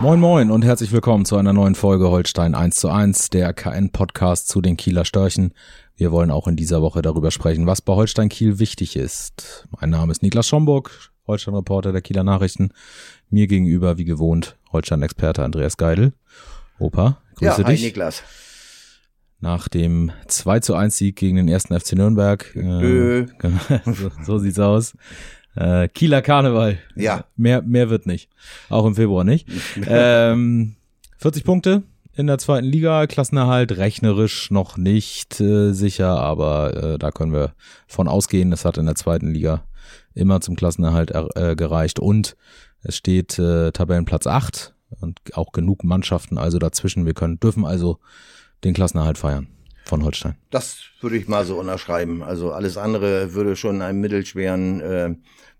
Moin Moin und herzlich willkommen zu einer neuen Folge Holstein 1 zu 1, der KN-Podcast zu den Kieler Störchen. Wir wollen auch in dieser Woche darüber sprechen, was bei Holstein Kiel wichtig ist. Mein Name ist Niklas Schomburg, Holstein-Reporter der Kieler Nachrichten. Mir gegenüber, wie gewohnt, Holstein-Experte Andreas Geidel. Opa, grüße ja, hi dich. Niklas. Nach dem 2 zu 1 Sieg gegen den ersten FC Nürnberg. Äh, so, so sieht's aus. Äh, Kieler Karneval. Ja. Mehr, mehr wird nicht. Auch im Februar nicht. ähm, 40 Punkte in der zweiten Liga, Klassenerhalt rechnerisch noch nicht äh, sicher, aber äh, da können wir von ausgehen. Es hat in der zweiten Liga immer zum Klassenerhalt äh, gereicht und es steht äh, Tabellenplatz 8 und auch genug Mannschaften also dazwischen. Wir können, dürfen also den Klassenerhalt feiern von Holstein. Das würde ich mal so unterschreiben. Also alles andere würde schon einem mittelschweren äh,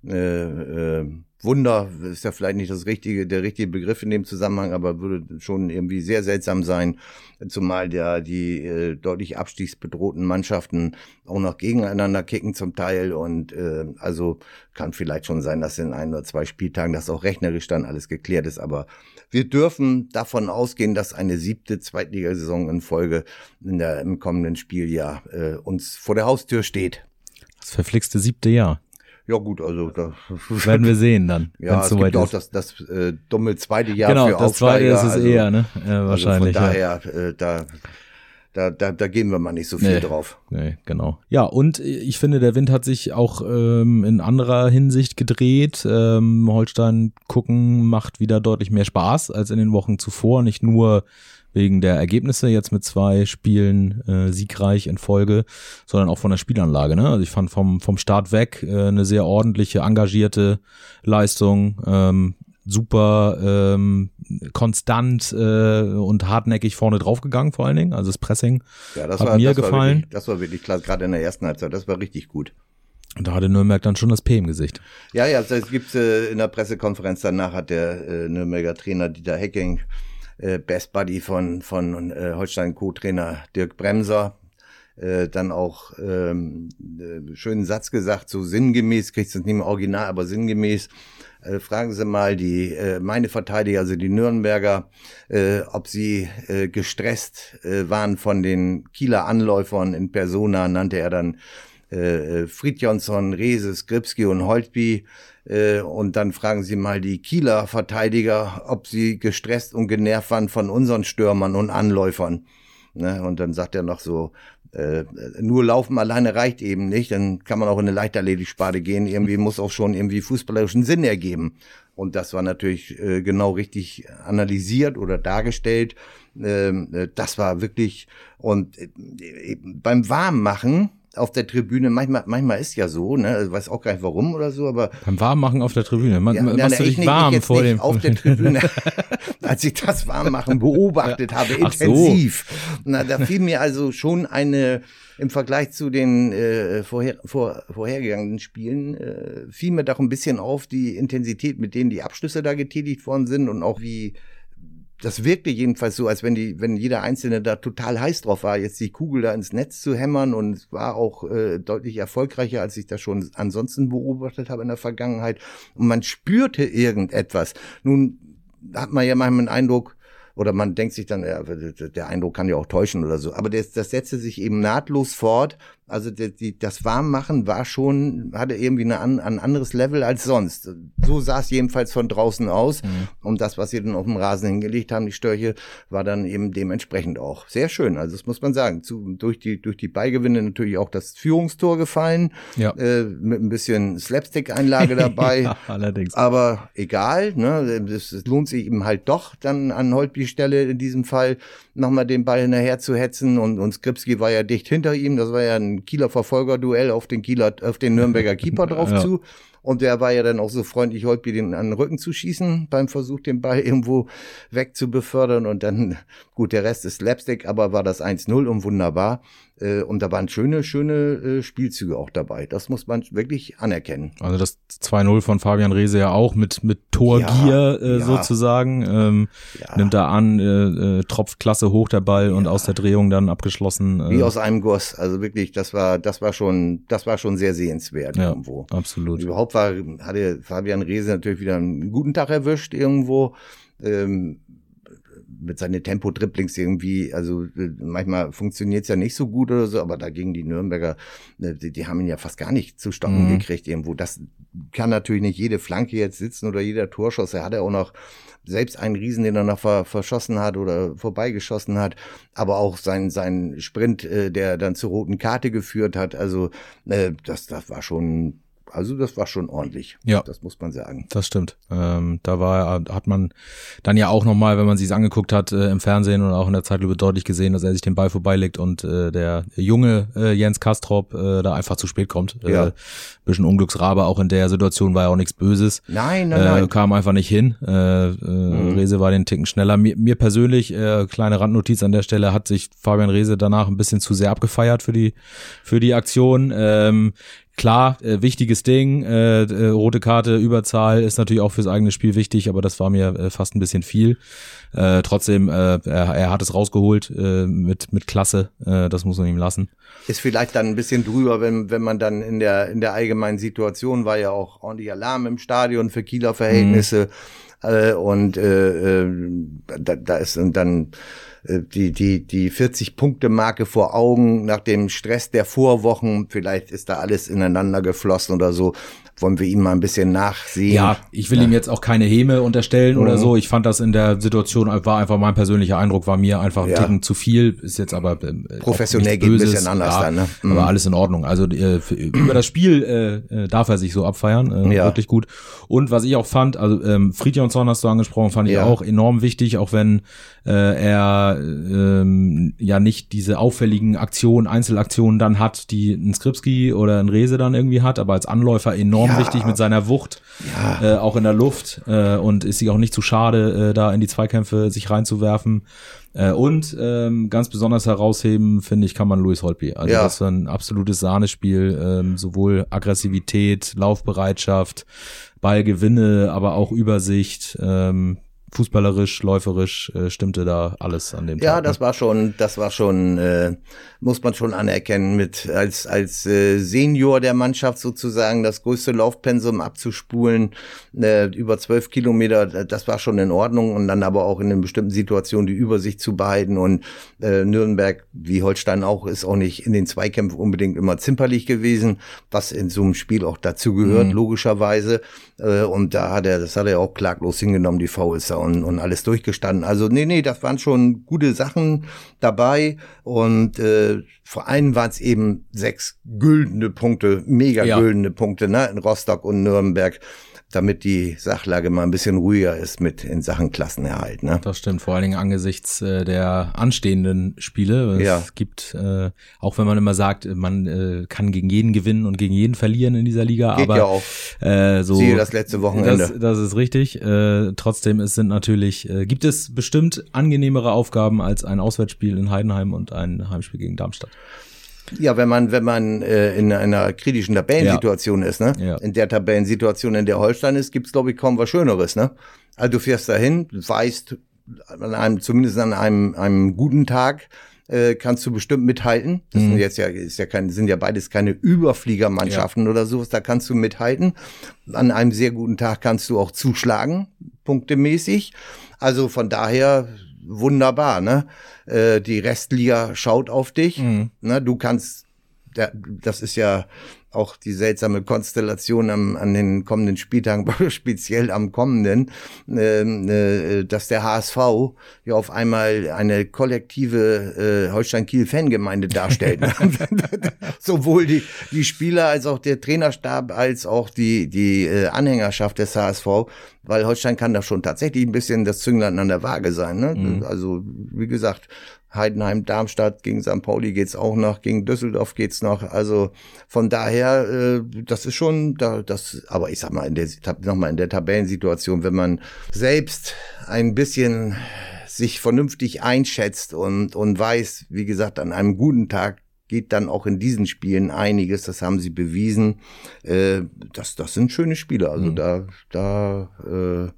äh, äh, Wunder, ist ja vielleicht nicht das richtige, der richtige Begriff in dem Zusammenhang, aber würde schon irgendwie sehr seltsam sein, zumal der die äh, deutlich abstiegsbedrohten Mannschaften auch noch gegeneinander kicken zum Teil und äh, also kann vielleicht schon sein, dass in ein oder zwei Spieltagen das auch rechnerisch dann alles geklärt ist, aber wir dürfen davon ausgehen, dass eine siebte Zweitligasaison in Folge in der, im kommenden Spieljahr äh, uns vor der Haustür steht. Das verflixte siebte Jahr. Ja gut, also da werden wir sehen dann. Ja, es gibt auch das, das äh, dumme zweite Jahr genau, für das zweite ist es also, eher, ne? Ja, wahrscheinlich. Also von daher, ja. äh, da da, da, da gehen wir mal nicht so viel nee, drauf. Nee, genau. Ja, und ich finde, der Wind hat sich auch ähm, in anderer Hinsicht gedreht. Ähm, Holstein gucken macht wieder deutlich mehr Spaß als in den Wochen zuvor. Nicht nur wegen der Ergebnisse jetzt mit zwei Spielen äh, siegreich in Folge, sondern auch von der Spielanlage. Ne? Also ich fand vom, vom Start weg äh, eine sehr ordentliche, engagierte Leistung. Ähm, super ähm, konstant äh, und hartnäckig vorne draufgegangen vor allen Dingen. Also das Pressing ja, das hat war, mir das gefallen. War wirklich, das war wirklich klasse, gerade in der ersten Halbzeit. Das war richtig gut. Und da hatte Nürnberg dann schon das P im Gesicht. Ja, ja, es gibt äh, in der Pressekonferenz danach hat der äh, Nürnberger Trainer Dieter Hecking äh, Best Buddy von, von äh, Holstein Co-Trainer Dirk Bremser äh, dann auch ähm, äh, schönen Satz gesagt, so sinngemäß, kriegst du es nicht mehr original, aber sinngemäß, äh, fragen Sie mal die äh, meine Verteidiger, also die Nürnberger, äh, ob sie äh, gestresst äh, waren von den Kieler Anläufern in Persona, nannte er dann äh, Fridjonsson, Reese, Skripski und Holtby. Äh, und dann fragen Sie mal die Kieler Verteidiger, ob sie gestresst und genervt waren von unseren Stürmern und Anläufern. Ne? Und dann sagt er noch so, äh, nur laufen alleine reicht eben nicht, dann kann man auch in eine Leichtathletik-Sparte gehen. Irgendwie muss auch schon irgendwie fußballerischen Sinn ergeben. Und das war natürlich äh, genau richtig analysiert oder dargestellt. Ähm, äh, das war wirklich und äh, beim Warmmachen auf der Tribüne, manchmal, manchmal ist ja so, ne, ich weiß auch gar nicht warum oder so, aber. Beim Warmmachen auf der Tribüne, man, ja, machst na, du dich nicht, warm nicht, vor dem. Auf der Tribüne, als ich das Warmmachen beobachtet habe, Ach so. intensiv. Na, da fiel mir also schon eine, im Vergleich zu den äh, vorher, vor, vorhergegangenen Spielen, äh, fiel mir doch ein bisschen auf die Intensität, mit denen die Abschlüsse da getätigt worden sind und auch wie das wirkte jedenfalls so, als wenn die, wenn jeder Einzelne da total heiß drauf war, jetzt die Kugel da ins Netz zu hämmern und es war auch äh, deutlich erfolgreicher, als ich das schon ansonsten beobachtet habe in der Vergangenheit. Und man spürte irgendetwas. Nun hat man ja manchmal den Eindruck, oder man denkt sich dann, ja, der Eindruck kann ja auch täuschen oder so. Aber das, das setzte sich eben nahtlos fort. Also die, die, das Warmmachen war schon, hatte irgendwie eine, ein anderes Level als sonst. So sah es jedenfalls von draußen aus. Mhm. Und das, was sie dann auf dem Rasen hingelegt haben, die Störche, war dann eben dementsprechend auch sehr schön. Also das muss man sagen. Zu, durch, die, durch die Beigewinne natürlich auch das Führungstor gefallen. Ja. Äh, mit ein bisschen Slapstick-Einlage dabei. ja, allerdings. Aber egal, ne, es lohnt sich eben halt doch, dann an Holtby Stelle in diesem Fall nochmal den Ball hinterher zu hetzen und, und Skripski war ja dicht hinter ihm. Das war ja ein Kieler Verfolgerduell auf den Kieler, auf den Nürnberger Keeper drauf ja. zu. Und der war ja dann auch so freundlich, Holtby den an den Rücken zu schießen beim Versuch, den Ball irgendwo wegzubefördern. Und dann, gut, der Rest ist Slapstick, aber war das 1-0 und wunderbar. Äh, und da waren schöne, schöne äh, Spielzüge auch dabei. Das muss man wirklich anerkennen. Also das 2-0 von Fabian Rehse ja auch mit, mit Torgier Ja, äh, ja. sozusagen. Ähm, Ja. Nimmt da an, äh, äh, tropft klasse hoch der Ball und aus der Drehung dann abgeschlossen. Wie aus einem Guss. Also wirklich, das war, das war schon, das war schon sehr sehenswert irgendwo. absolut. Überhaupt war, hatte Fabian Rehse natürlich wieder einen guten Tag erwischt irgendwo. Ähm, mit seinen Tempo-Dribblings irgendwie, also äh, manchmal funktioniert's ja nicht so gut oder so, aber dagegen die Nürnberger, äh, die, die haben ihn ja fast gar nicht zu stoppen Mhm. gekriegt irgendwo. Das kann natürlich nicht jede Flanke jetzt sitzen oder jeder Torschuss. Er hat ja auch noch selbst einen Riesen, den er noch ver verschossen hat oder vorbeigeschossen hat, aber auch sein, sein Sprint, äh, der dann zur roten Karte geführt hat. Also äh, das, das war schon, also das war schon ordentlich. Ja. Das muss man sagen. Das stimmt. Ähm, da war, hat man dann ja auch nochmal, wenn man sich's angeguckt hat äh, im Fernsehen und auch in der Zeitlupe deutlich gesehen, dass er sich den Ball vorbeilegt und äh, der junge äh, Jens Kastrop äh, da einfach zu spät kommt. Ja. Äh, bisschen Unglücksrabe, auch in der Situation war ja auch nichts Böses. Nein, nein, Äh, nein. kam einfach nicht hin. Äh, äh, Rese war den Ticken schneller. Mir, mir persönlich, äh, kleine Randnotiz an der Stelle, hat sich Fabian Rese danach ein bisschen zu sehr abgefeiert für die, für die Aktion. Ähm, klar, äh, wichtiges Ding. Äh, äh, rote Karte, Überzahl ist natürlich auch fürs eigene Spiel wichtig, aber das war mir äh, fast ein bisschen viel. Äh, trotzdem, äh, er, er hat es rausgeholt äh, mit, mit Klasse. Äh, das muss man ihm lassen. Ist vielleicht dann ein bisschen drüber, wenn, wenn man dann in der, in der allgemeinen Situation war ja auch ordentlich Alarm im Stadion für Kieler Verhältnisse. Äh, und äh, äh, da, da ist dann die, die, die 40-Punkte-Marke vor Augen nach dem Stress der Vorwochen. Vielleicht ist da alles ineinander geflossen oder so. Wollen wir ihm mal ein bisschen nachsehen. Ja, ich will ihm jetzt auch keine Häme unterstellen oder Mhm. so. Ich fand das in der Situation, war einfach mein persönlicher Eindruck, war mir einfach ein Ja. Ticken zu viel. Ist jetzt aber auch Professionell geht ein Böses. bisschen anders ja, dann, ne? Mhm. Aber alles in Ordnung. Also äh, für, über das Spiel äh, äh, darf er sich so abfeiern. Äh, Ja. Wirklich gut. Und was ich auch fand, also ähm, Friedjonsson hast du angesprochen, fand ich Ja. auch enorm wichtig, auch wenn äh, er ähm, ja nicht diese auffälligen Aktionen, Einzelaktionen dann hat, die ein Skripski oder ein Rese dann irgendwie hat, aber als Anläufer enorm Ja. wichtig mit seiner Wucht, Ja. äh, auch in der Luft äh, und ist sich auch nicht zu schade, äh, da in die Zweikämpfe sich reinzuwerfen. Äh, und ähm, ganz besonders herausheben, finde ich, kann man Louis Holtby. Also Ja. das war ein absolutes Sahnespiel, ähm, sowohl Aggressivität, Laufbereitschaft, Ballgewinne, aber auch Übersicht. Ähm, fußballerisch, läuferisch äh, stimmte da alles an dem Ja, Tag. ne? das war schon, das war schon, äh, muss man schon anerkennen, mit als als äh, Senior der Mannschaft sozusagen das größte Laufpensum abzuspulen äh, über zwölf Kilometer, äh, das war schon in Ordnung und dann aber auch in einer bestimmten Situation die Übersicht zu behalten und äh, Nürnberg wie Holstein auch ist auch nicht in den Zweikämpfen unbedingt immer zimperlich gewesen, was in so einem Spiel auch dazu gehört Mhm. logischerweise äh, und da hat er, das hat er auch klaglos hingenommen die VSer und und alles durchgestanden. Also nee nee, das waren schon gute Sachen dabei und äh, vor allem waren es eben sechs güldene Punkte, mega Ja. güldene Punkte, ne, in Rostock und Nürnberg, damit die Sachlage mal ein bisschen ruhiger ist mit in Sachen Klassenerhalt, ne? Das stimmt, vor allen Dingen angesichts äh, der anstehenden Spiele. Es Ja. gibt, äh, auch wenn man immer sagt, man äh, kann gegen jeden gewinnen und gegen jeden verlieren in dieser Liga, Geht aber ja auch. äh, so Siehe das letzte Wochenende. Das, das ist richtig. Äh, trotzdem es sind natürlich, äh, gibt es bestimmt angenehmere Aufgaben als ein Auswärtsspiel in Heidenheim und ein Heimspiel gegen Darmstadt. Ja, wenn man, wenn man äh, in einer kritischen Tabellensituation ist, ne? Ja. In der Tabellensituation, in der Holstein ist, gibt's glaube ich kaum was Schöneres, ne? Also du fährst dahin, weißt, an einem, zumindest an einem, einem guten Tag, äh, kannst du bestimmt mithalten. Das Mhm. sind jetzt ja, ist ja kein, sind ja beides keine Überfliegermannschaften oder sowas, da kannst du mithalten. An einem sehr guten Tag kannst du auch zuschlagen, punktemäßig. Also von daher wunderbar, ne? Äh, die Restliga schaut auf dich. Mhm. Ne? Du kannst, da- das ist ja auch die seltsame Konstellation am, an den kommenden Spieltagen, speziell am kommenden, ähm, äh, dass der HSV ja auf einmal eine kollektive äh, Holstein-Kiel-Fangemeinde darstellt. Sowohl die, die Spieler als auch der Trainerstab als auch die, die äh, Anhängerschaft des HSV, weil Holstein kann da schon tatsächlich ein bisschen das Zünglein an der Waage sein. Ne? Also wie gesagt, Heidenheim, Darmstadt, gegen St. Pauli geht's auch noch, gegen Düsseldorf geht's noch. Also von daher daher, äh, das ist schon, da, das, aber ich sag mal, in der, nochmal in der Tabellensituation, wenn man selbst ein bisschen sich vernünftig einschätzt und, und weiß, wie gesagt, an einem guten Tag geht dann auch in diesen Spielen einiges, das haben sie bewiesen. Äh, das, das sind schöne Spiele. Also mhm. da, da, äh,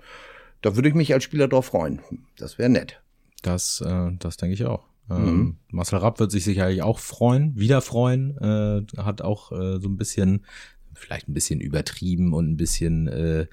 da würde ich mich als Spieler drauf freuen. Das wäre nett. Das, äh, das denke ich auch. Ähm, mhm. Marcel Rapp wird sich sicherlich auch freuen, wieder freuen. Äh, hat auch äh, so ein bisschen, vielleicht ein bisschen übertrieben und ein bisschen äh,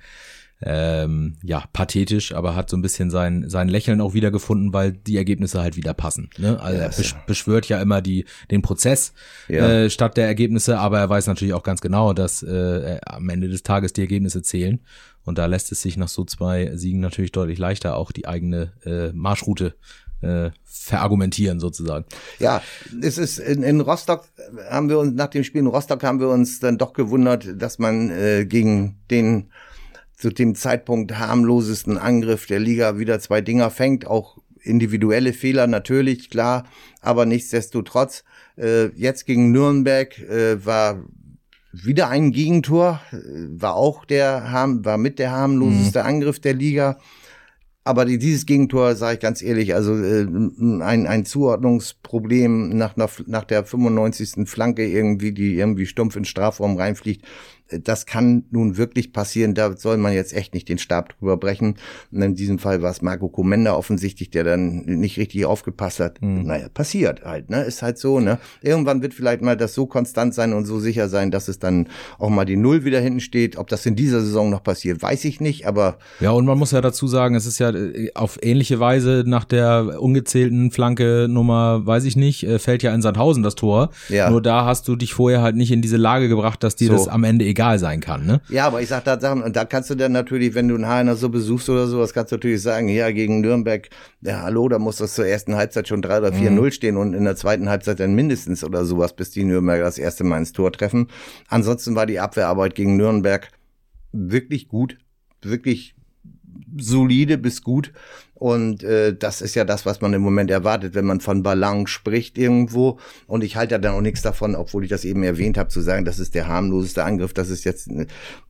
ähm, ja, pathetisch, aber hat so ein bisschen sein, sein Lächeln auch wieder gefunden, weil die Ergebnisse halt wieder passen. Ne? Also er besch beschwört ja immer die, den Prozess ja. äh, statt der Ergebnisse, aber er weiß natürlich auch ganz genau, dass äh, am Ende des Tages die Ergebnisse zählen. Und da lässt es sich nach so zwei Siegen natürlich deutlich leichter auch die eigene äh, Marschroute äh, verargumentieren sozusagen. Ja, es ist in, in Rostock haben wir uns nach dem Spiel in Rostock haben wir uns dann doch gewundert, dass man äh, gegen den zu dem Zeitpunkt harmlosesten Angriff der Liga wieder zwei Dinger fängt, auch individuelle Fehler natürlich, klar, aber nichtsdestotrotz, äh, jetzt gegen Nürnberg äh, war wieder ein Gegentor, äh, war auch der, war mit der harmloseste mhm. Angriff der Liga. Aber dieses Gegentor, sage ich ganz ehrlich, also äh, ein, ein Zuordnungsproblem nach, nach, nach der 95. Flanke irgendwie, die irgendwie stumpf in Strafraum reinfliegt, das kann nun wirklich passieren. Da soll man jetzt echt nicht den Stab drüber brechen. Und in diesem Fall war es Marco Komenda offensichtlich, der dann nicht richtig aufgepasst hat. Mhm. Naja, passiert halt, ne? Ist halt so, ne? Irgendwann wird vielleicht mal das so konstant sein und so sicher sein, dass es dann auch mal die Null wieder hinten steht. Ob das in dieser Saison noch passiert, weiß ich nicht, aber. Ja, und man muss ja dazu sagen, es ist ja äh, auf ähnliche Weise nach der ungezählten Flanke Nummer, weiß ich nicht, äh, fällt ja in Sandhausen das Tor. Ja. Nur da hast du dich vorher halt nicht in diese Lage gebracht, dass dir so. das am Ende egal egal sein kann, ne? Ja, aber ich sag da Sachen, und da kannst du dann natürlich, wenn du einen Hainer so besuchst oder sowas, kannst du natürlich sagen, ja, gegen Nürnberg, ja, hallo, da muss das zur ersten Halbzeit schon 3 oder 4-0 mhm. stehen und in der zweiten Halbzeit dann mindestens oder sowas, bis die Nürnberger das erste Mal ins Tor treffen. Ansonsten war die Abwehrarbeit gegen Nürnberg wirklich gut, wirklich solide bis gut. Und äh, das ist ja das, was man im Moment erwartet, wenn man von Balance spricht irgendwo. Und ich halte ja dann auch nichts davon, obwohl ich das eben erwähnt habe, zu sagen, das ist der harmloseste Angriff. Das ist jetzt,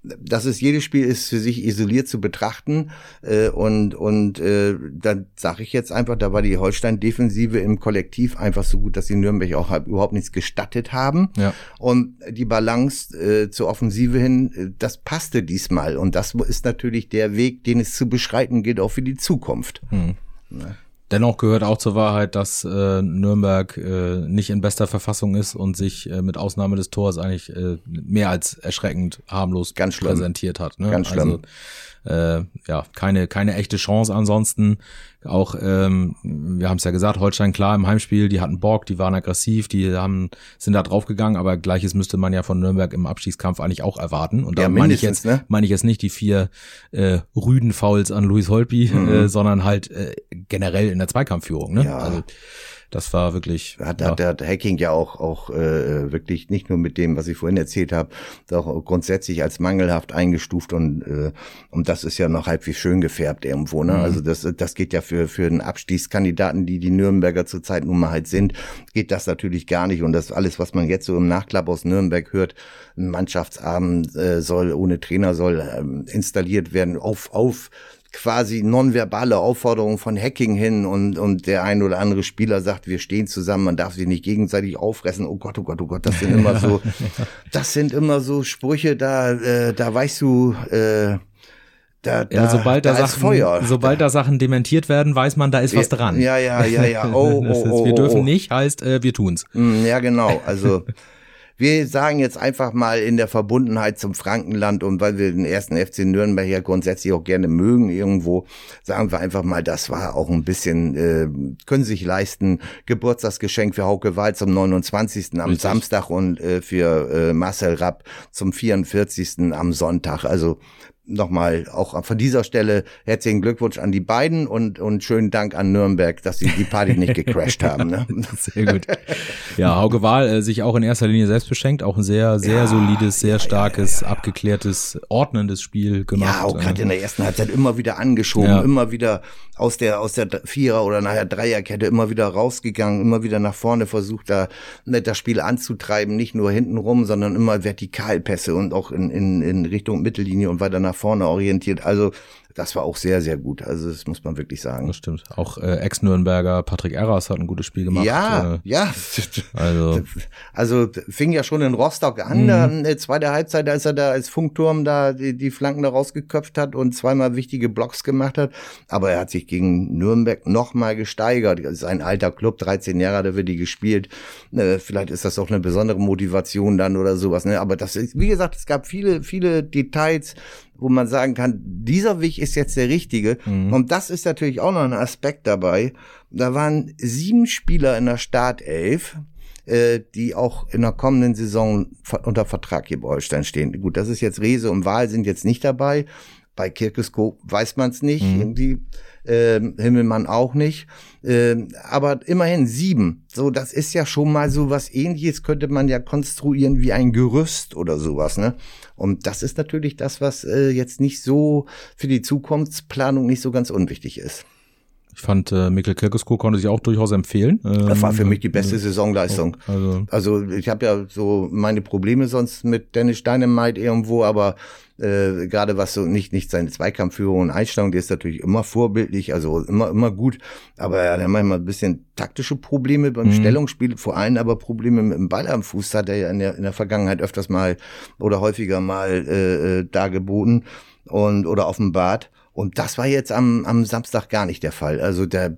das ist jedes Spiel ist für sich isoliert zu betrachten. Äh, und und äh, dann sage ich jetzt einfach, da war die Holstein-Defensive im Kollektiv einfach so gut, dass die Nürnberg auch halt überhaupt nichts gestattet haben. Ja. Und die Balance äh, zur Offensive hin, äh, das passte diesmal. Und das ist natürlich der Weg, den es zu beschreiten gilt, auch für die Zukunft. Hm. Ne? Dennoch gehört auch zur Wahrheit, dass äh, Nürnberg äh, nicht in bester Verfassung ist und sich äh, mit Ausnahme des Tors eigentlich äh, mehr als erschreckend harmlos Ganz präsentiert hat. Ne? Ganz schlimm. Also, äh, ja, keine, keine echte Chance ansonsten. Auch, ähm, wir haben es ja gesagt, Holstein klar im Heimspiel, die hatten Bock, die waren aggressiv, die haben, sind da draufgegangen, aber gleiches müsste man ja von Nürnberg im Abstiegskampf eigentlich auch erwarten. Und da ja, meine ich jetzt, ne? meine ich jetzt nicht die vier äh, rüden Fouls an Luis Holpi, mhm. äh, sondern halt äh, generell in der Zweikampfführung. Ne? Ja. Also, das war wirklich. Hat, ja. hat, hat Hacking ja auch, auch äh, wirklich nicht nur mit dem, was ich vorhin erzählt habe, auch grundsätzlich als mangelhaft eingestuft und, äh, und das ist ja noch halbwegs schön gefärbt irgendwo. Ne? Mhm. Also das, das geht ja für, für einen Abstiegskandidaten, die die Nürnberger zurzeit nun mal halt sind, geht das natürlich gar nicht. Und das alles, was man jetzt so im Nachklapp aus Nürnberg hört, ein Mannschaftsabend äh, soll ohne Trainer soll äh, installiert werden, auf, auf quasi nonverbale Aufforderung von Hacking hin und, und der ein oder andere Spieler sagt, wir stehen zusammen, man darf sich nicht gegenseitig auffressen. Oh Gott, oh Gott, oh Gott, das sind immer so, das sind immer so Sprüche, da, äh, da weißt du, äh, da, da, ja, sobald da, da Sachen, Feuer. sobald da Sachen dementiert werden, weiß man, da ist was dran. Ja, ja, ja, ja. Oh, oh, oh, wir dürfen oh. nicht, heißt, äh, wir tun's. Mm, ja, genau. Also wir sagen jetzt einfach mal in der Verbundenheit zum Frankenland und weil wir den ersten FC Nürnberg ja grundsätzlich auch gerne mögen irgendwo, sagen wir einfach mal, das war auch ein bisschen, äh, können sich leisten, Geburtstagsgeschenk für Hauke Wahl zum 29. am Richtig. Samstag und äh, für äh, Marcel Rapp zum 44. am Sonntag. Also nochmal auch von dieser Stelle herzlichen Glückwunsch an die beiden und, und schönen Dank an Nürnberg, dass sie die Party nicht gecrashed haben. Ne? Sehr gut. Ja, Hauke Wahl äh, sich auch in erster Linie selbst beschenkt, auch ein sehr, sehr Ja, solides, sehr ja, starkes, abgeklärtes, ordnendes Spiel gemacht. Ja, auch gerade in der ersten Halbzeit immer wieder angeschoben, Ja. immer wieder aus der aus der Vierer- oder nachher Dreierkette immer wieder rausgegangen, immer wieder nach vorne versucht, da ne, das Spiel anzutreiben, nicht nur hinten rum, sondern immer Vertikalpässe und auch in, in, in Richtung Mittellinie und weiter nach vorne orientiert. Also das war auch sehr, sehr gut. Also das muss man wirklich sagen. Das stimmt. Auch äh, Ex-Nürnberger Patrick Erras hat ein gutes Spiel gemacht. Ja, Äh, ja. also Also fing ja schon in Rostock an, da, äh, zweite Halbzeit, als er da als Funkturm da die, die Flanken da rausgeköpft hat und zweimal wichtige Blocks gemacht hat. Aber er hat sich gegen Nürnberg nochmal gesteigert. Das ist ein alter Club, 13 Jahre hat er für die gespielt. Äh, vielleicht ist das auch eine besondere Motivation dann oder sowas. Ne? Aber das ist, wie gesagt, es gab viele, viele Details, wo man sagen kann, dieser Weg ist jetzt der richtige. Und das ist natürlich auch noch ein Aspekt dabei. Da waren sieben Spieler in der Startelf, äh, die auch in der kommenden Saison unter Vertrag hier bei Holstein stehen. Gut, das ist jetzt Rese und Wahl sind jetzt nicht dabei. Bei Kirkesko weiß man es nicht. Irgendwie ähm, Himmelmann auch nicht. Ähm, aber immerhin sieben. So, das ist ja schon mal so was ähnliches, könnte man ja konstruieren wie ein Gerüst oder sowas, ne? Und das ist natürlich das, was äh, jetzt nicht so für die Zukunftsplanung nicht so ganz unwichtig ist. Ich fand, äh, Mikkel Kirkesko konnte sich auch durchaus empfehlen. Das war für Ähm, mich die beste Saisonleistung. Also Also ich habe ja so meine Probleme sonst mit Dennis Dynamite irgendwo, aber äh, gerade was so nicht nicht seine Zweikampfführung und Einstellung, die ist natürlich immer vorbildlich, also immer immer gut, aber er hat manchmal ein bisschen taktische Probleme beim Stellungsspiel, vor allem aber Probleme mit dem Ball am Fuß hat er ja in der, in der Vergangenheit öfters mal oder häufiger mal äh, äh, dargeboten und oder offenbart. Und das war jetzt am, am Samstag gar nicht der Fall. Also der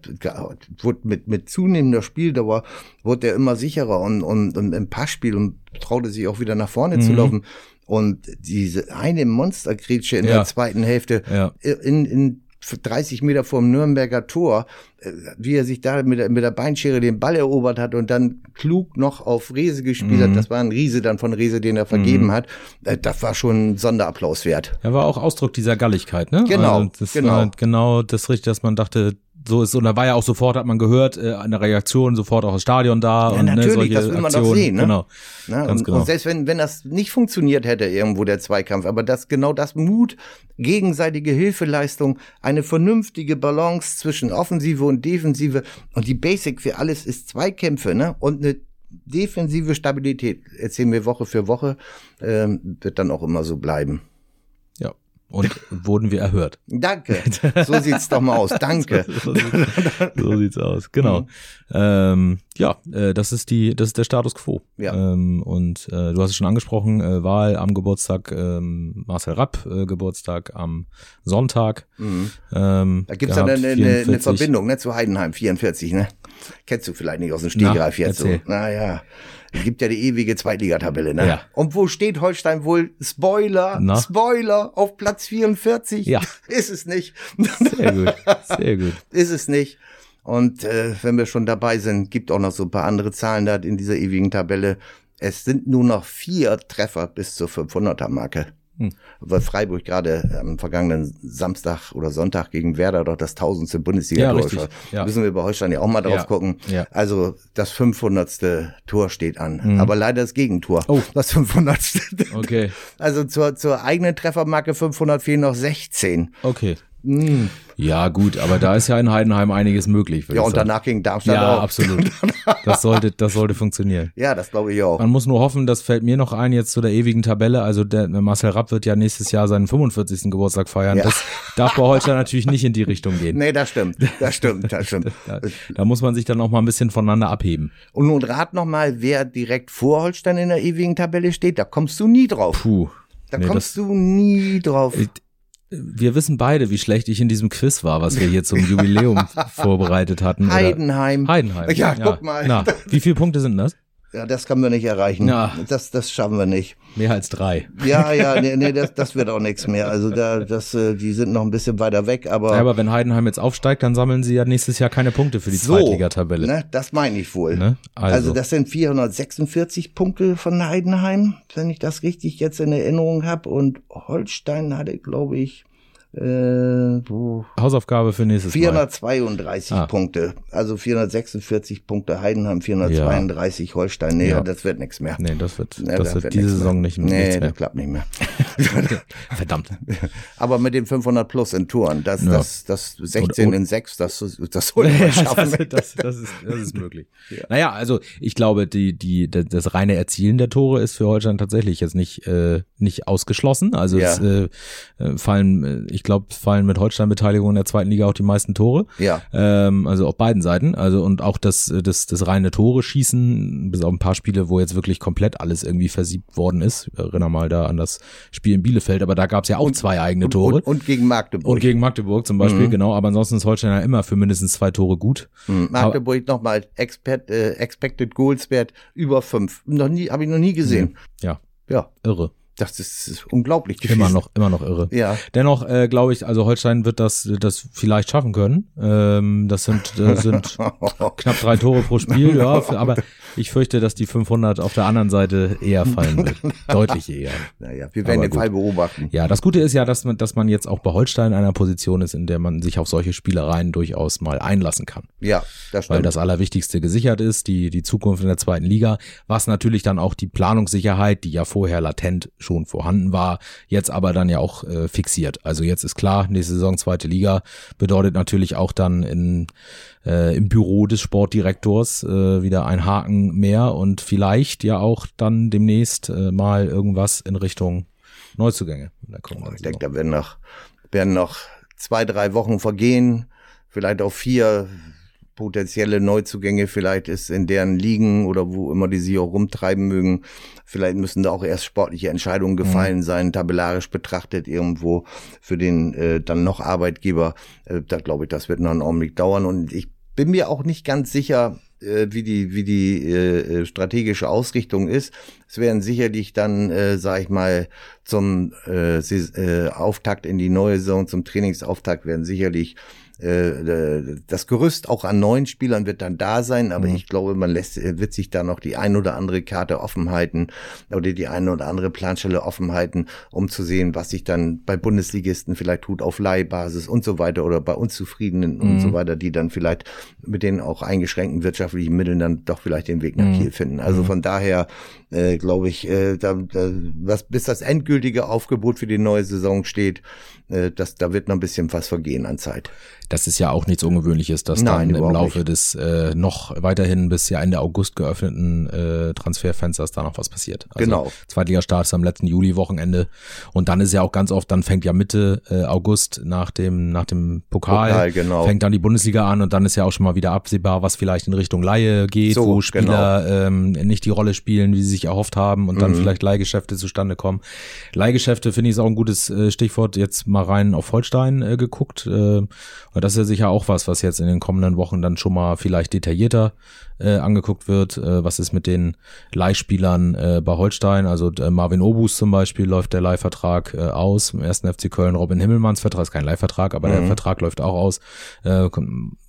wurde mit, mit zunehmender Spieldauer wurde er immer sicherer und, und, und im Passspiel und traute sich auch wieder nach vorne Mhm. zu laufen. Und diese eine Monstergrätsche in Ja. der zweiten Hälfte Ja. in, in 30 Meter vom Nürnberger Tor, äh, wie er sich da mit der, mit der Beinschere den Ball erobert hat und dann klug noch auf Rese gespielt Mhm. hat. Das war ein Riese dann von Rese, den er vergeben hat. Äh, Das war schon ein Sonderapplaus wert. Er war auch Ausdruck dieser Galligkeit, ne? Genau, Also das genau. war genau das Richtige, dass man dachte, so ist, und da war ja auch sofort, hat man gehört, äh, eine Reaktion, sofort auch das Stadion da. Ja, und, natürlich, ne, solche das will man doch Aktionen. sehen, ne? Genau. Ne? Ganz und, genau. und selbst wenn, wenn das nicht funktioniert hätte irgendwo der Zweikampf, aber das genau das Mut, gegenseitige Hilfeleistung, eine vernünftige Balance zwischen Offensive und Defensive und die Basic für alles ist Zweikämpfe ne? und eine defensive Stabilität. Erzählen wir Woche für Woche, ähm, wird dann auch immer so bleiben. Und wurden wir erhört. Danke. So sieht's doch mal aus. Danke. so, sieht's, so sieht's aus, genau. Ähm, ja, äh, das ist die, das ist der Status quo. Ja. Ähm, und äh, du hast es schon angesprochen, äh, Wahl am Geburtstag, ähm, Marcel Rapp, äh, Geburtstag am Sonntag. Mhm. Ähm, Da gibt's dann eine, eine, eine 44. Verbindung ne, zu Heidenheim 44, ne? Kennst du vielleicht nicht aus dem Stegreif Na, jetzt so. erzähl. Naja. Es gibt ja die ewige Zweitligatabelle, ne? Ja. Und wo steht Holstein wohl? Spoiler, Na? Spoiler, auf Platz 44. Ja. Ist es nicht. Sehr gut, sehr gut. ist es nicht. Und äh, wenn wir schon dabei sind, gibt auch noch so ein paar andere Zahlen da in dieser ewigen Tabelle. Es sind nur noch vier Treffer bis zur 500er-Marke. Hm. Weil Freiburg gerade am vergangenen Samstag oder Sonntag gegen Werder doch das tausendste bundesliga Ja. Ja. Müssen wir bei Holstein ja auch mal drauf Ja. gucken. Ja. Also das 500. Tor steht an. Aber leider das Gegentor. Oh. Das 500. Okay, Also zur, zur eigenen Treffermarke 500 fehlen noch 16. okay. Hm. Ja, gut, aber da ist ja in Heidenheim einiges möglich. Ja, und sagen. danach gegen Darmstadt Ja, auch. absolut. Das sollte, das sollte funktionieren. Ja, das glaube ich auch. Man muss nur hoffen, das fällt mir noch ein jetzt zu der ewigen Tabelle. Also der Marcel Rapp wird ja nächstes Jahr seinen 45. Geburtstag feiern. Ja. Das darf bei Holstein natürlich nicht in die Richtung gehen. Nee, das stimmt. Das stimmt, das stimmt. Da, da muss man sich dann auch mal ein bisschen voneinander abheben. Und nun rat noch mal, wer direkt vor Holstein in der ewigen Tabelle steht. Da kommst du nie drauf. Puh. Da Nee, kommst du nie drauf. Wir wissen beide, wie schlecht ich in diesem Quiz war, was wir hier zum Jubiläum vorbereitet hatten. Heidenheim. Heidenheim. Ja, guck mal. Na, wie viele Punkte sind das? Ja, das können wir nicht erreichen. Ja. Das, das schaffen wir nicht. Mehr als drei. Ja, ja, nee, nee das, das wird auch nichts mehr. Also da, das, äh, die sind noch ein bisschen weiter weg, aber. Ja, aber wenn Heidenheim jetzt aufsteigt, dann sammeln sie ja nächstes Jahr keine Punkte für die so, Zweitligatabelle. Ne, das meine ich wohl. Ne? Also. Also. das sind 446 Punkte von Heidenheim, wenn ich das richtig jetzt in Erinnerung habe. Und Holstein hatte, glaube ich, äh, wo, Hausaufgabe für nächstes Mal. 432 Ah. Punkte. Also 446 Punkte Heidenheim, 432 Holstein. Nee, Ja. das wird nichts mehr. Nee, das wird, Nee, das wird diese nichts Saison mehr. nicht, Nee, mehr. das klappt nicht mehr. Verdammt. Aber mit den 500 plus in Touren, das, Ja. das, das 16 Und- in 6, das, das man Ja, schaffen. das, das, das, ist, das ist möglich. Ja. Naja, also ich glaube, die, die, das, reine Erzielen der Tore ist für Holstein tatsächlich jetzt nicht, äh, nicht ausgeschlossen. Also Ja. es äh, äh, fallen, äh, ich glaube, fallen mit Holstein-Beteiligung in der zweiten Liga auch die meisten Tore. Ja. Ähm, also auf beiden Seiten. Also und auch das, das, das reine Tore schießen, bis auf ein paar Spiele, wo jetzt wirklich komplett alles irgendwie versiebt worden ist. Ich erinnere mal da an das Spiel in Bielefeld, aber da gab es ja auch zwei eigene Tore. Und, und gegen Magdeburg. Und gegen Magdeburg zum Beispiel, genau. Aber ansonsten ist Holstein ja immer für mindestens zwei Tore gut. Hm, Magdeburg nochmal Expert, äh, Expected Goals Wert über 5. Noch nie, habe ich noch nie gesehen. Ja, Ja, irre. Das ist unglaublich Immer gewesen. noch, immer noch irre. Ja. Dennoch äh, glaube ich, also Holstein wird das, das vielleicht schaffen können. Ähm, das sind, das sind knapp drei Tore pro Spiel, ja. Aber ich fürchte, dass die 500 auf der anderen Seite eher fallen wird. Deutlich eher. Naja, wir werden Aber den gut. Fall beobachten. Ja, das Gute ist ja, dass man, dass man jetzt auch bei Holstein in einer Position ist, in der man sich auf solche Spielereien durchaus mal einlassen kann. Ja, das weil stimmt. das Allerwichtigste gesichert ist, die, die Zukunft in der zweiten Liga, was natürlich dann auch die Planungssicherheit, die ja vorher latent schon vorhanden war, jetzt aber dann ja auch äh, fixiert. Also jetzt ist klar, nächste Saison zweite Liga bedeutet natürlich auch dann in, äh, im Büro des Sportdirektors äh, wieder ein Haken mehr und vielleicht ja auch dann demnächst äh, mal irgendwas in Richtung Neuzugänge. Kommenden ich denke, da werden noch, werden noch zwei, drei Wochen vergehen, vielleicht auch vier potenzielle Neuzugänge, vielleicht ist in deren Ligen oder wo immer die sich auch rumtreiben mögen, vielleicht müssen da auch erst sportliche Entscheidungen gefallen sein, tabellarisch betrachtet irgendwo für den äh, dann noch Arbeitgeber. Äh, da glaube ich, das wird noch einen Augenblick dauern und ich bin mir auch nicht ganz sicher, äh, wie die wie die äh, äh, strategische Ausrichtung ist. Es werden sicherlich dann, äh, sage ich mal, zum äh, äh, Auftakt in die neue Saison, zum Trainingsauftakt werden sicherlich das Gerüst auch an neuen Spielern wird dann da sein, aber Mhm. ich glaube, man lässt, äh, wird sich da noch die ein oder andere Karte offen halten oder die eine oder andere Planstelle offen halten, um zu sehen, was sich dann bei Bundesligisten vielleicht tut auf Leihbasis und so weiter oder bei Unzufriedenen und Mhm. so weiter, die dann vielleicht mit den auch eingeschränkten wirtschaftlichen Mitteln dann doch vielleicht den Weg nach Mhm. Kiel finden. Also von daher äh, glaube ich, äh, da, da, was, bis das endgültige Aufgebot für die neue Saison steht, äh, das, da wird noch ein bisschen was vergehen an Zeit. Das ist ja auch nichts Ungewöhnliches, dass Nein, dann im Laufe nicht. des äh, noch weiterhin bis ja Ende August geöffneten äh, Transferfensters da noch was passiert. Also Genau. Zweitligastart ist am letzten Juli-Wochenende und dann ist ja auch ganz oft, dann fängt ja Mitte äh, August nach dem nach dem Pokal, Pokal, genau. fängt dann die Bundesliga an und dann ist ja auch schon mal wieder absehbar, was vielleicht in Richtung Laie geht, So, wo Spieler ähm, nicht die Rolle spielen, wie sie sich erhofft haben und Mhm. dann vielleicht Leihgeschäfte zustande kommen. Leihgeschäfte finde ich ist auch ein gutes äh, Stichwort. Jetzt mal rein auf Holstein äh, geguckt. Äh, und das ist ja sicher auch was, was jetzt in den kommenden Wochen dann schon mal vielleicht detaillierter äh, angeguckt wird. Äh, was ist mit den Leihspielern äh, bei Holstein? Also äh, Marvin Obus zum Beispiel läuft der Leihvertrag äh, aus. Im ersten FC Köln Robin Himmelmanns Vertrag ist kein Leihvertrag, aber der Vertrag läuft auch aus. Äh,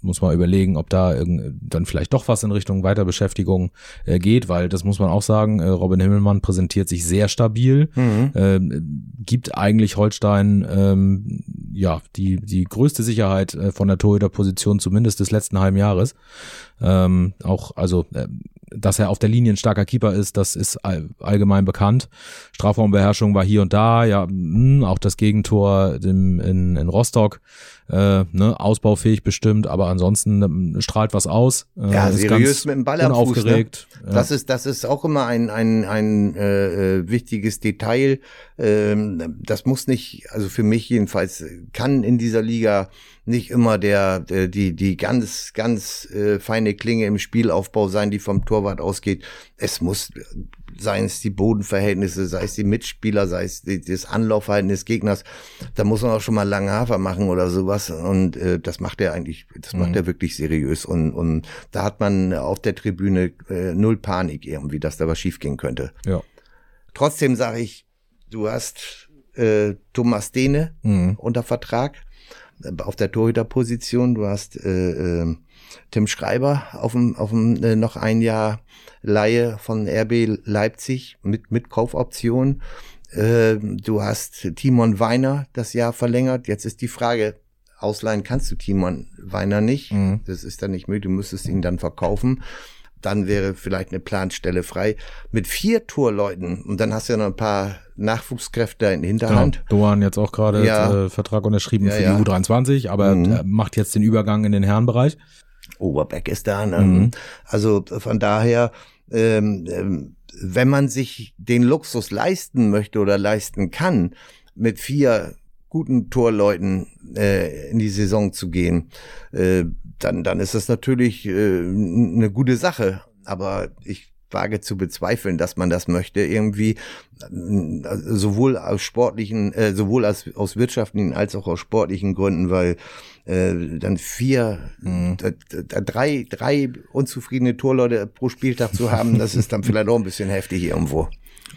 muss man überlegen, ob da dann vielleicht doch was in Richtung Weiterbeschäftigung äh, geht, weil das muss man auch sagen, Robin Himmelmann präsentiert sich sehr stabil, ähm, gibt eigentlich Holstein ähm, ja die die größte Sicherheit äh, von der Torhüterposition zumindest des letzten halben Jahres. Ähm, auch also äh, dass er auf der Linie ein starker Keeper ist, das ist all, allgemein bekannt. Strafraumbeherrschung war hier und da, ja, mh, auch das Gegentor in, in, in Rostock, äh, ne, ausbaufähig bestimmt, aber ansonsten ähm, strahlt was aus. Äh, Ja, seriös mit dem Ball am Fuß, ne? unaufgeregt. Ja. Das ist, das ist auch immer ein, ein, ein äh, äh, wichtiges Detail. Ähm, das muss nicht, also für mich jedenfalls, kann in dieser Liga nicht immer der, der die die ganz ganz äh, feine Klinge im Spielaufbau sein, die vom Torwart ausgeht. Es muss seien es die Bodenverhältnisse, sei es die Mitspieler, sei es die, das Anlaufverhalten des Gegners. Da muss man auch schon mal lange Hafer machen oder sowas. Und äh, das macht er eigentlich, das mhm. macht er wirklich seriös. Und, und da hat man auf der Tribüne äh, null Panik irgendwie, dass da was schiefgehen könnte. Ja. Trotzdem sage ich, du hast äh, Thomas Dehne mhm. unter Vertrag äh, auf der Torhüterposition. Du hast äh, äh, Tim Schreiber auf dem, auf dem äh, noch ein Jahr Laie von RB Leipzig mit, mit Kaufoption. Äh, du hast Timon Weiner das Jahr verlängert. Jetzt ist die Frage, ausleihen kannst du Timon Weiner nicht. Mhm. Das ist dann nicht möglich. Du müsstest ihn dann verkaufen. Dann wäre vielleicht eine Planstelle frei. Mit vier Torleuten und dann hast du ja noch ein paar Nachwuchskräfte in Hinterhand. Genau. Doan jetzt auch gerade ja. äh, Vertrag unterschrieben ja, für ja. die U23, aber mhm. macht jetzt den Übergang in den Herrenbereich. Oberbeck ist da. Ne? Mhm. Also von daher, ähm, ähm, wenn man sich den Luxus leisten möchte oder leisten kann, mit vier guten Torleuten äh, in die Saison zu gehen, äh, dann, dann ist das natürlich äh, eine gute Sache. Aber ich wage zu bezweifeln, dass man das möchte, irgendwie äh, sowohl aus sportlichen, äh, sowohl aus, aus wirtschaftlichen als auch aus sportlichen Gründen, weil äh, dann vier, mhm. drei, drei unzufriedene Torleute pro Spieltag zu haben, das ist dann vielleicht auch ein bisschen heftig irgendwo.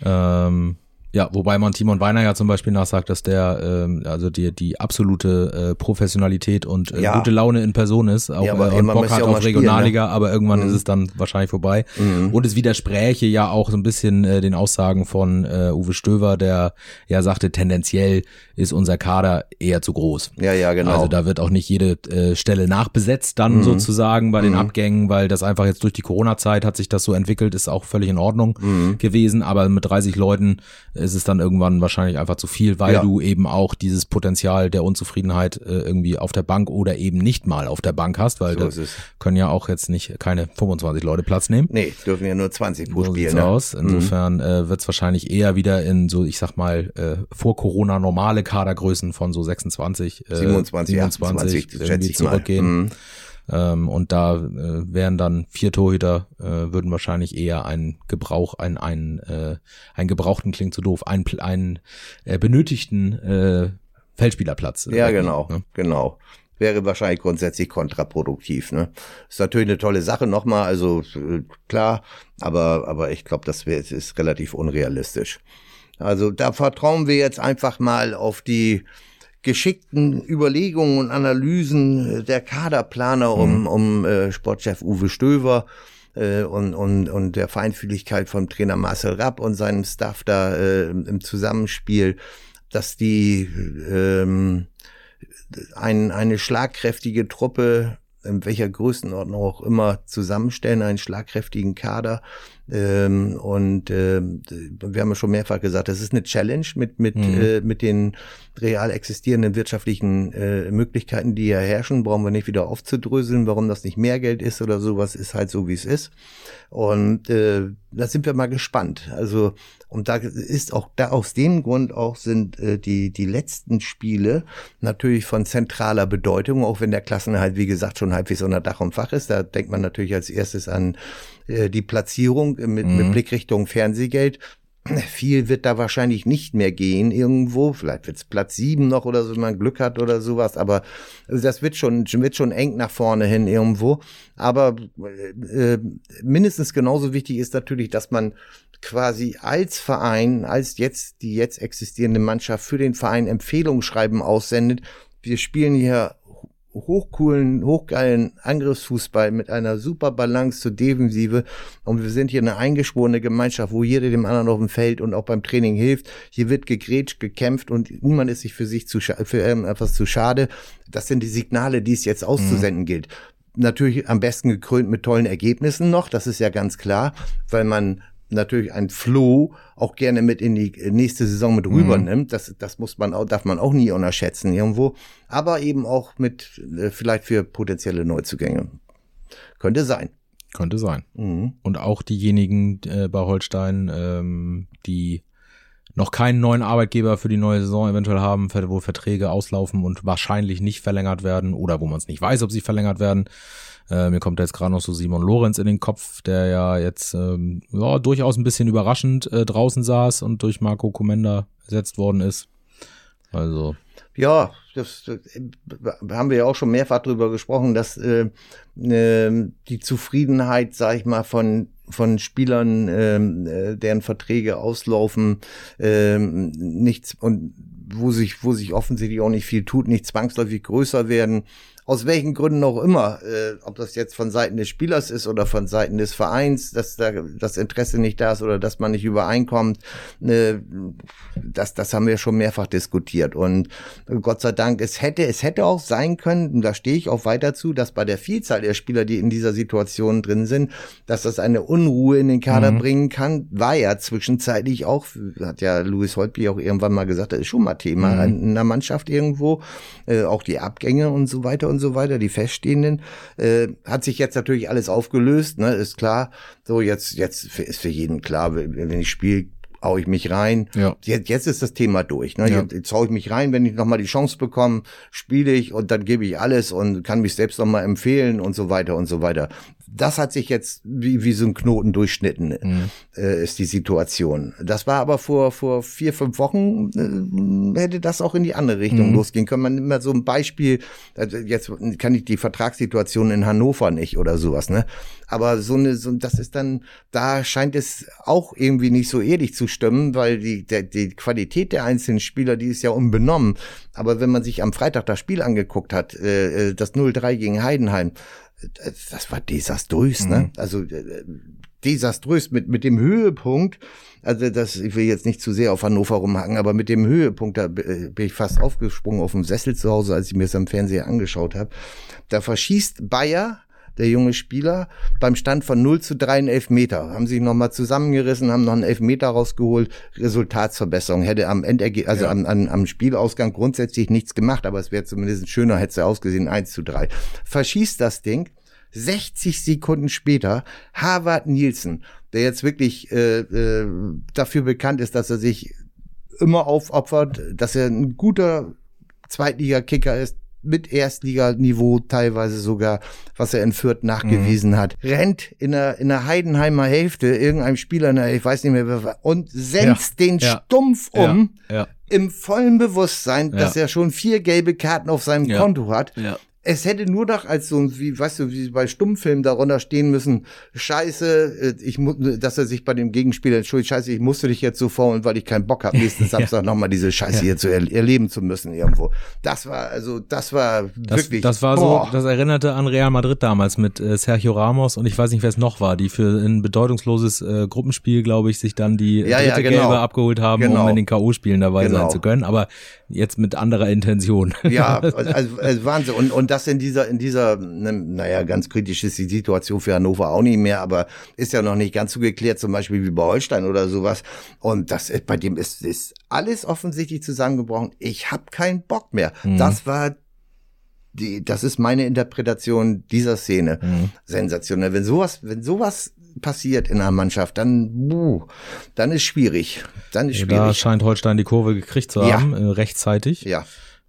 Ähm, ja, wobei man Timon Weiner ja zum Beispiel nachsagt, dass der ähm, also die die absolute äh, Professionalität und äh, ja. gute Laune in Person ist, auch ja, äh, und Bock hat auf Regionalliga, ne? aber irgendwann mhm. ist es dann wahrscheinlich vorbei. Mhm. Und es widerspräche ja auch so ein bisschen äh, den Aussagen von äh, Uwe Stöver, der ja sagte, tendenziell ist unser Kader eher zu groß. Ja, ja, genau. Also da wird auch nicht jede äh, Stelle nachbesetzt dann mhm. sozusagen bei den mhm. Abgängen, weil das einfach jetzt durch die Corona-Zeit hat sich das so entwickelt, ist auch völlig in Ordnung mhm. gewesen, aber mit 30 Leuten äh, ist es dann irgendwann wahrscheinlich einfach zu viel, weil ja. du eben auch dieses Potenzial der Unzufriedenheit äh, irgendwie auf der Bank oder eben nicht mal auf der Bank hast, weil so da können ja auch jetzt nicht keine 25 Leute Platz nehmen. Nee, dürfen ja nur 20 pro so Spiel. Ne? Aus. Mhm. Insofern mhm. äh, wird es wahrscheinlich eher wieder in so, ich sag mal, äh, vor Corona normale Kadergrößen von so 26, äh, 27, 27 28, irgendwie zurückgehen. Mhm. Ähm, und da äh, wären dann vier Torhüter, äh, würden wahrscheinlich eher einen Gebrauch, einen, einen, äh, einen gebrauchten klingt zu doof, einen, einen äh, benötigten äh, Feldspielerplatz. Äh, ja, genau, ne? genau. Wäre wahrscheinlich grundsätzlich kontraproduktiv. Ne? Ist natürlich eine tolle Sache nochmal, also äh, klar, aber, aber ich glaube, das wär, ist relativ unrealistisch. Also da vertrauen wir jetzt einfach mal auf die geschickten Überlegungen und Analysen äh, der Kaderplaner um, mhm. um äh, Sportchef Uwe Stöver äh, und, und, und der Feinfühligkeit vom Trainer Marcel Rapp und seinem Staff da äh, im Zusammenspiel, dass die ähm, ein, eine schlagkräftige Truppe in welcher Größenordnung auch immer zusammenstellen, einen schlagkräftigen Kader, ähm, und äh, wir haben ja schon mehrfach gesagt, das ist eine Challenge mit, mit, mhm. äh, mit den real existierenden wirtschaftlichen äh, Möglichkeiten, die ja herrschen, brauchen wir nicht wieder aufzudröseln, warum das nicht mehr Geld ist oder sowas, ist halt so, wie es ist. Und äh, da sind wir mal gespannt. Also, und da ist auch da aus dem Grund auch sind äh, die, die letzten Spiele natürlich von zentraler Bedeutung, auch wenn der Klassenhalt, wie gesagt, schon halbwegs unter Dach und Fach ist. Da denkt man natürlich als erstes an äh, die Platzierung mit, mhm. mit Blick Richtung Fernsehgeld. Viel wird da wahrscheinlich nicht mehr gehen irgendwo. Vielleicht wird's Platz sieben noch oder so, wenn man Glück hat oder sowas. Aber das wird schon, wird schon eng nach vorne hin irgendwo. Aber äh, mindestens genauso wichtig ist natürlich, dass man quasi als Verein, als jetzt die jetzt existierende Mannschaft für den Verein Empfehlungsschreiben aussendet. Wir spielen hier hochcoolen, hochgeilen Angriffsfußball mit einer super Balance zur Defensive. Und wir sind hier eine eingeschworene Gemeinschaft, wo jeder dem anderen auf dem Feld und auch beim Training hilft. Hier wird gegrätscht, gekämpft und niemand ist sich für sich zu für etwas zu schade. Das sind die Signale, die es jetzt auszusenden mhm. gilt. Natürlich am besten gekrönt mit tollen Ergebnissen noch, das ist ja ganz klar, weil man natürlich ein Flow auch gerne mit in die nächste Saison mit rübernimmt. Mhm. Das, das muss man auch, darf man auch nie unterschätzen irgendwo. Aber eben auch mit äh, vielleicht für potenzielle Neuzugänge. Könnte sein. Könnte sein. Mhm. Und auch diejenigen äh, bei Holstein, ähm, die noch keinen neuen Arbeitgeber für die neue Saison eventuell haben, wo Verträge auslaufen und wahrscheinlich nicht verlängert werden oder wo man es nicht weiß, ob sie verlängert werden. Äh, mir kommt da jetzt gerade noch so Simon Lorenz in den Kopf, der ja jetzt ähm, ja, durchaus ein bisschen überraschend äh, draußen saß und durch Marco Comenda ersetzt worden ist. Also. Ja, das, das haben wir ja auch schon mehrfach drüber gesprochen, dass äh, äh, die Zufriedenheit, sag ich mal, von von Spielern, ähm, äh, deren Verträge auslaufen, äh, nichts und wo sich wo sich offensichtlich auch nicht viel tut, nicht zwangsläufig größer werden aus welchen Gründen auch immer, äh, ob das jetzt von Seiten des Spielers ist oder von Seiten des Vereins, dass da das Interesse nicht da ist oder dass man nicht übereinkommt, äh, das, das haben wir schon mehrfach diskutiert. Und Gott sei Dank, es hätte, es hätte auch sein können, und da stehe ich auch weiter zu, dass bei der Vielzahl der Spieler, die in dieser Situation drin sind, dass das eine Unruhe in den Kader mhm. bringen kann, war ja zwischenzeitlich auch, hat ja Louis Holtby auch irgendwann mal gesagt, das ist schon mal Thema mhm. in der Mannschaft irgendwo, äh, auch die Abgänge und so weiter und so weiter, die feststehenden, äh, hat sich jetzt natürlich alles aufgelöst, ne, ist klar. So, jetzt, jetzt ist für jeden klar, wenn ich spiele, hau ich mich rein. Ja. Jetzt, jetzt ist das Thema durch. Ne? Ja. Jetzt, jetzt hau ich mich rein, wenn ich nochmal die Chance bekomme, spiele ich und dann gebe ich alles und kann mich selbst nochmal empfehlen und so weiter und so weiter das hat sich jetzt wie, wie so ein Knoten durchschnitten, mhm. äh, ist die Situation. Das war aber vor, vor vier, fünf Wochen, äh, hätte das auch in die andere Richtung mhm. losgehen können. Man immer so ein Beispiel, also jetzt kann ich die Vertragssituation in Hannover nicht oder sowas, ne? Aber so eine, so, das ist dann, da scheint es auch irgendwie nicht so ehrlich zu stimmen, weil die, der, die Qualität der einzelnen Spieler, die ist ja unbenommen. Aber wenn man sich am Freitag das Spiel angeguckt hat, äh, äh das 0-3 gegen Heidenheim, das war desaströs, ne? mhm. ne? Also äh, desaströs mit mit dem Höhepunkt. Also das, ich will jetzt nicht zu sehr auf Hannover rumhacken, aber mit dem Höhepunkt, da bin ich fast aufgesprungen auf dem Sessel zu Hause, als ich mir das am Fernseher angeschaut habe. Da verschießt Bayer der junge Spieler, beim Stand von 0 zu 3 in Elfmeter. Haben sich nochmal zusammengerissen, haben noch einen Elfmeter rausgeholt. Resultatsverbesserung. Hätte am Endergebnis, also ja. am, am, am Spielausgang grundsätzlich nichts gemacht, aber es wäre zumindest schöner, hätte es ausgesehen, 1 zu 3. Verschießt das Ding. 60 Sekunden später Harvard Nielsen, der jetzt wirklich äh, äh, dafür bekannt ist, dass er sich immer aufopfert, dass er ein guter Zweitliga-Kicker ist, mit Erstliganiveau teilweise sogar, was er in Fürth nachgewiesen mhm. hat, rennt in der, in der Heidenheimer Hälfte irgendeinem Spieler, ich weiß nicht mehr, und senzt ja, den ja, stumpf um. Ja, im vollen Bewusstsein, dass er schon vier gelbe Karten auf seinem Konto hat. Es hätte nur noch als so ein, wie, weißt du, wie bei Stummfilmen darunter stehen müssen, scheiße, äh, ich muss, dass er sich bei dem Gegenspieler entschuldigt, scheiße, ich musste dich jetzt so faulen, weil ich keinen Bock habe, nächsten Samstag ja. nochmal diese Scheiße ja. hier zu er erleben zu müssen irgendwo. Das war, also, das war das, wirklich. Das war boah. so, das erinnerte an Real Madrid damals mit äh, Sergio Ramos und ich weiß nicht, wer es noch war, die für ein bedeutungsloses äh, Gruppenspiel, glaube ich, sich dann die ja, dritte genau. Gelbe abgeholt haben, genau. um in den K.O.-Spielen dabei genau. sein zu können, aber jetzt mit anderer Intention. Ja, also, also Wahnsinn. Und, und das in dieser, in dieser, ne, naja, ganz kritisch ist die Situation für Hannover auch nicht mehr, aber ist ja noch nicht ganz so geklärt, zum Beispiel wie bei Holstein oder sowas. Und das bei dem ist, ist alles offensichtlich zusammengebrochen. Ich habe keinen Bock mehr. Mhm. Das war die, das ist meine Interpretation dieser Szene. Mhm. Sensationell. Wenn sowas, wenn sowas passiert in einer Mannschaft, dann, buh, dann ist schwierig. Dann ist schwierig. Da scheint Holstein die Kurve gekriegt zu haben, ja. äh, rechtzeitig. Ja.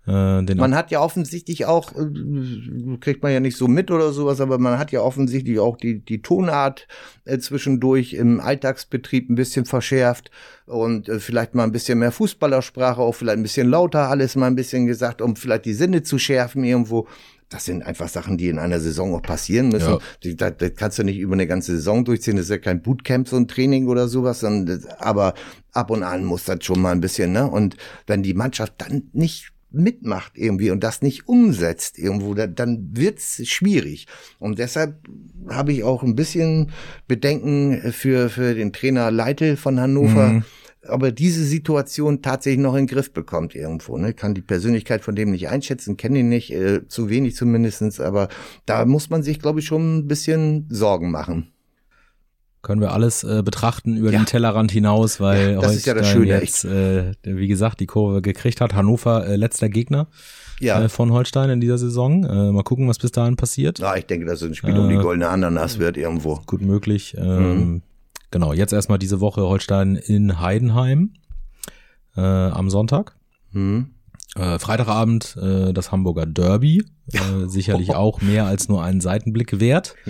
Äh, man hat ja offensichtlich auch, äh, kriegt man ja nicht so mit oder sowas, aber man hat ja offensichtlich auch die, die Tonart äh, zwischendurch im Alltagsbetrieb ein bisschen verschärft und äh, vielleicht mal ein bisschen mehr Fußballersprache, auch vielleicht ein bisschen lauter alles mal ein bisschen gesagt, um vielleicht die Sinne zu schärfen irgendwo das sind einfach Sachen, die in einer Saison auch passieren müssen. Ja. Das, das kannst du nicht über eine ganze Saison durchziehen. Das ist ja kein Bootcamp, so ein Training oder sowas. Sondern, aber ab und an muss das schon mal ein bisschen, ne? Und wenn die Mannschaft dann nicht mitmacht irgendwie und das nicht umsetzt irgendwo, dann wird's schwierig. Und deshalb habe ich auch ein bisschen Bedenken für, für den Trainer Leitl von Hannover. Mhm ob er diese Situation tatsächlich noch in den Griff bekommt irgendwo. Ne? Kann die Persönlichkeit von dem nicht einschätzen, kenne ihn nicht, äh, zu wenig zumindestens. aber da muss man sich, glaube ich, schon ein bisschen Sorgen machen. Können wir alles äh, betrachten über ja. den Tellerrand hinaus, weil ja, das ja jetzt, äh, wie gesagt, die Kurve gekriegt hat. Hannover äh, letzter Gegner ja. äh, von Holstein in dieser Saison. Äh, mal gucken, was bis dahin passiert. Ja, ich denke, dass es ein Spiel um die äh, goldene Ananas wird irgendwo. Gut möglich. Ähm, mhm. Genau, jetzt erstmal diese Woche Holstein in Heidenheim. äh, am Sonntag. Hm. Äh, Freitagabend äh, das Hamburger Derby. Äh, sicherlich auch mehr als nur einen Seitenblick wert.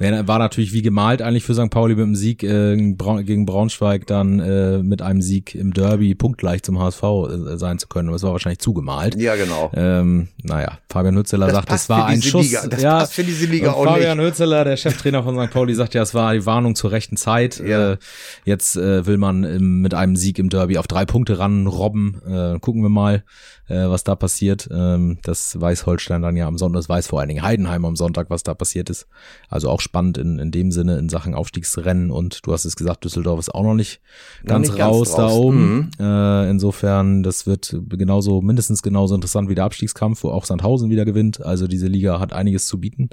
Ja. War natürlich wie gemalt eigentlich für St. Pauli mit dem Sieg äh, gegen Braun- gegen Braunschweig dann äh, mit einem Sieg im Derby punktgleich zum HSV äh, sein zu können. Aber es war wahrscheinlich zugemalt. ja, genau. Ähm, naja, Fabian Hützeler sagt, es war ein Schuss. Liga. Das ja, passt für diese Liga auch Fabian Hützeler, der Cheftrainer von St. Pauli, sagt ja, es war die Warnung zur rechten Zeit. Ja. Äh, jetzt äh, will man im, mit einem Sieg im Derby auf drei Punkte ran robben. Äh, gucken wir mal, äh, was da passiert. Ähm, das weiß Holstein dann ja am Sonntag, das weiß vor allen Dingen Heidenheim am Sonntag, was da passiert ist. Also auch spannend in, in dem Sinne in Sachen Aufstiegsrennen und du hast es gesagt, Düsseldorf ist auch noch nicht ganz nicht ganz raus da raus. oben. Mhm. Äh, insofern, das wird genauso, mindestens genauso interessant wie der Abstiegskampf, wo auch Sandhausen wieder gewinnt. Also diese Liga hat einiges zu bieten.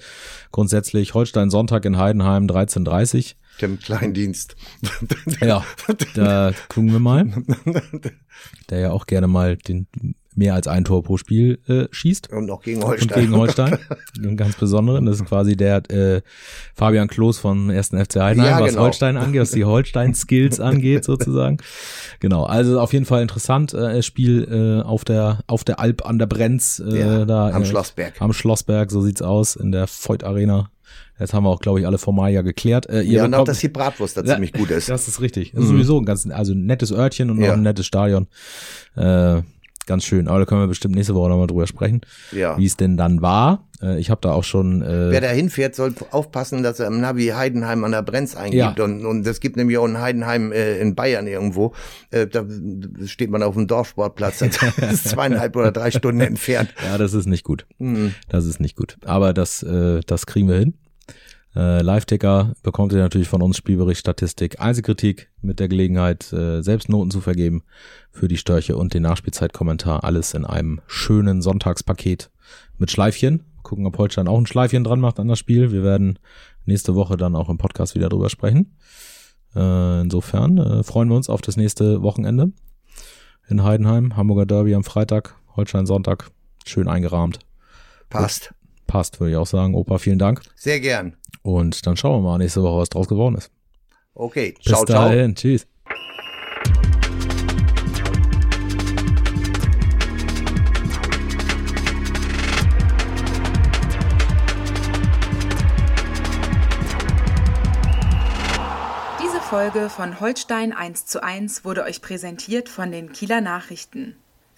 Grundsätzlich Holstein Sonntag in Heidenheim 13.30 Dem Kleindienst. Ja, da gucken wir mal. Der ja auch gerne mal den mehr als ein Tor pro Spiel äh, schießt. Und noch gegen Und Holstein. gegen Holstein. Einen ganz besonderen. Das ist quasi der äh, Fabian Klos vom 1. FC Heidenheim, Ja, was genau. Holstein angeht, was die Holstein-Skills angeht, sozusagen. Genau, also auf jeden Fall interessant. Äh, Spiel äh, auf der auf der Alp an der Brenz. Äh, Ja, da, am äh, Schlossberg. Am Schlossberg, so sieht's aus, in der Voigt Arena. Jetzt haben wir auch, glaube ich, alle Formalia geklärt. Äh, ihr Ja, und auch, bekommt- dass die Bratwurst da Ja, ziemlich gut ist. das ist richtig. Das ist sowieso ein ganz, also ein nettes Örtchen und noch Ja. ein nettes Stadion. Äh, ganz schön. Aber da können wir bestimmt nächste Woche nochmal drüber sprechen, Ja. wie es denn dann war. Äh, ich habe da auch schon. Äh, Wer da hinfährt, soll aufpassen, dass er im Navi Heidenheim an der Brenz eingibt. Ja. Und, und es gibt nämlich auch ein Heidenheim äh, in Bayern irgendwo. Äh, da steht man auf dem Dorfsportplatz. Das ist zweieinhalb oder drei Stunden entfernt. ja, das ist nicht gut. Hm. Das ist nicht gut. Aber das, äh, das kriegen wir hin. Äh, Live-Ticker bekommt ihr natürlich von uns Spielbericht, Statistik, Einzelkritik mit der Gelegenheit, äh, selbst Noten zu vergeben für die Störche und den Nachspielzeitkommentar. Alles in einem schönen Sonntagspaket mit Schleifchen. Gucken, ob Holstein auch ein Schleifchen dran macht an das Spiel. Wir werden nächste Woche dann auch im Podcast wieder drüber sprechen. Äh, insofern äh, freuen wir uns auf das nächste Wochenende in Heidenheim. Hamburger Derby am Freitag, Holstein Sonntag. Schön eingerahmt. Passt. Passt, würde ich auch sagen. Opa, vielen Dank. Sehr gern. Und dann schauen wir mal nächste Woche, was draus geworden ist. Okay. Bis Ciao, ciao. dahin. Tschüss. Diese Folge von Holstein 1 zu 1 wurde euch präsentiert von den Kieler Nachrichten.